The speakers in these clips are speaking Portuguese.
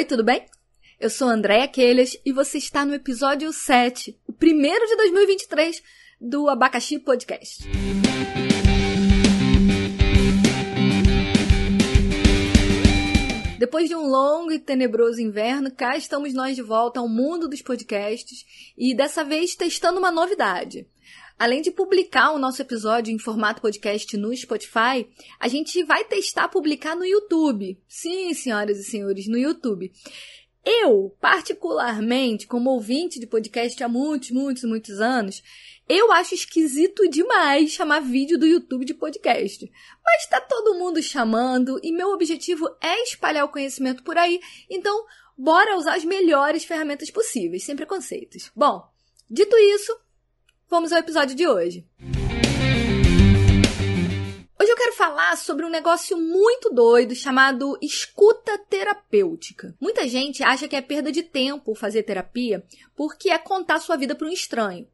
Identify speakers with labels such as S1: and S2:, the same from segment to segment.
S1: Oi, tudo bem? Eu sou Andréa Quelhas e você está no episódio 7, o primeiro de 2023 do Abacaxi Podcast. Depois de um longo e tenebroso inverno, cá estamos nós de volta ao mundo dos podcasts e dessa vez testando uma novidade. Além de publicar o nosso episódio em formato podcast no Spotify, a gente vai testar publicar no YouTube. Sim, senhoras e senhores, no YouTube. Eu, particularmente, como ouvinte de podcast há muitos, muitos, muitos anos, eu acho esquisito demais chamar vídeo do YouTube de podcast. Mas tá todo mundo chamando e meu objetivo é espalhar o conhecimento por aí, então bora usar as melhores ferramentas possíveis, sem preconceitos. Bom, dito isso, Vamos ao episódio de hoje. Hoje eu quero falar sobre um negócio muito doido chamado escuta terapêutica. Muita gente acha que é perda de tempo fazer terapia porque é contar sua vida para um estranho.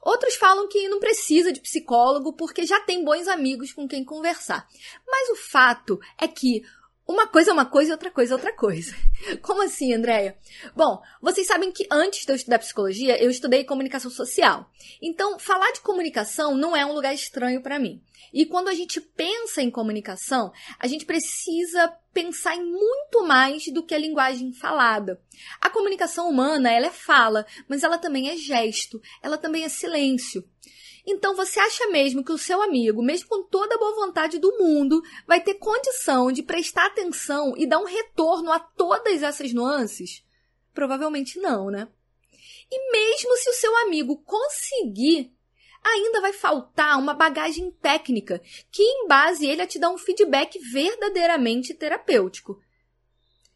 S1: Outros falam que não precisa de psicólogo porque já tem bons amigos com quem conversar. Mas o fato é que uma coisa é uma coisa e outra coisa é outra coisa. Como assim, Andréia? Bom, vocês sabem que antes de eu estudar psicologia, eu estudei comunicação social. Então, falar de comunicação não é um lugar estranho para mim. E quando a gente pensa em comunicação, a gente precisa pensar em muito mais do que a linguagem falada. A comunicação humana, ela é fala, mas ela também é gesto, ela também é silêncio. Então você acha mesmo que o seu amigo, mesmo com toda a boa vontade do mundo, vai ter condição de prestar atenção e dar um retorno a todas essas nuances? Provavelmente não, né? E mesmo se o seu amigo conseguir, ainda vai faltar uma bagagem técnica que embase ele a te dar um feedback verdadeiramente terapêutico.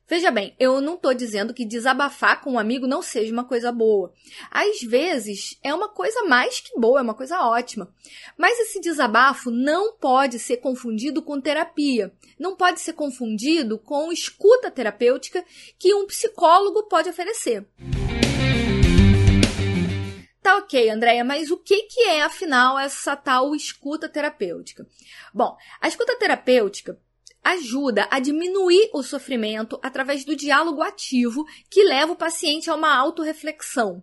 S1: Veja bem, eu não estou dizendo que desabafar com um amigo não seja uma coisa boa. Às vezes é uma coisa mais que boa, é uma coisa ótima. Mas esse desabafo não pode ser confundido com terapia. Não pode ser confundido com escuta terapêutica que um psicólogo pode oferecer. Tá ok, Andréia, mas o que, que é, afinal, essa tal escuta terapêutica? Bom, a escuta terapêutica ajuda a diminuir o sofrimento através do diálogo ativo que leva o paciente a uma autorreflexão.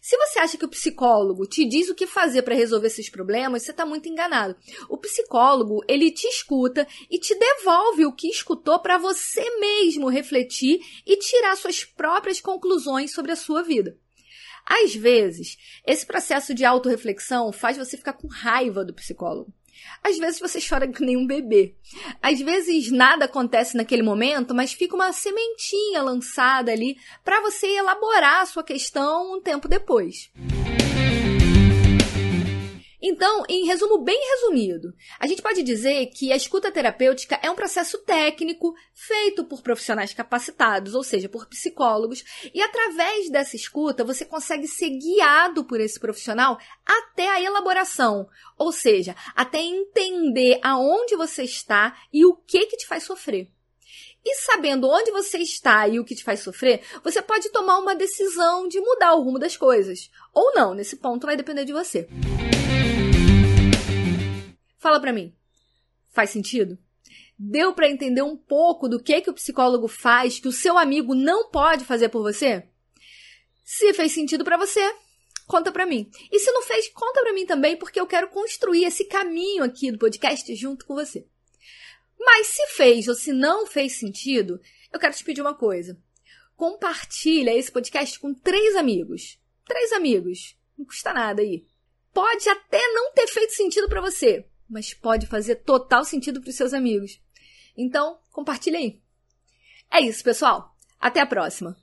S1: Se você acha que o psicólogo te diz o que fazer para resolver esses problemas, você está muito enganado. O psicólogo, ele te escuta e te devolve o que escutou para você mesmo refletir e tirar suas próprias conclusões sobre a sua vida. Às vezes, esse processo de autorreflexão faz você ficar com raiva do psicólogo. Às vezes você chora que nem um bebê. Às vezes nada acontece naquele momento, mas fica uma sementinha lançada ali para você elaborar a sua questão um tempo depois. Então, em resumo bem resumido, a gente pode dizer que a escuta terapêutica é um processo técnico feito por profissionais capacitados, ou seja, por psicólogos, e através dessa escuta você consegue ser guiado por esse profissional até a elaboração, ou seja, até entender aonde você está e o que que te faz sofrer. E sabendo onde você está e o que te faz sofrer, você pode tomar uma decisão de mudar o rumo das coisas. Ou não, nesse ponto vai depender de você. Fala para mim. Faz sentido? Deu para entender um pouco do que que o psicólogo faz que o seu amigo não pode fazer por você? Se fez sentido para você, conta para mim. E se não fez, conta para mim também, porque eu quero construir esse caminho aqui do podcast junto com você. Mas se fez ou se não fez sentido, eu quero te pedir uma coisa. Compartilha esse podcast com três amigos. Três amigos. Não custa nada aí. Pode até não ter feito sentido para você, mas pode fazer total sentido para os seus amigos. Então, compartilhe aí. É isso, pessoal. Até a próxima.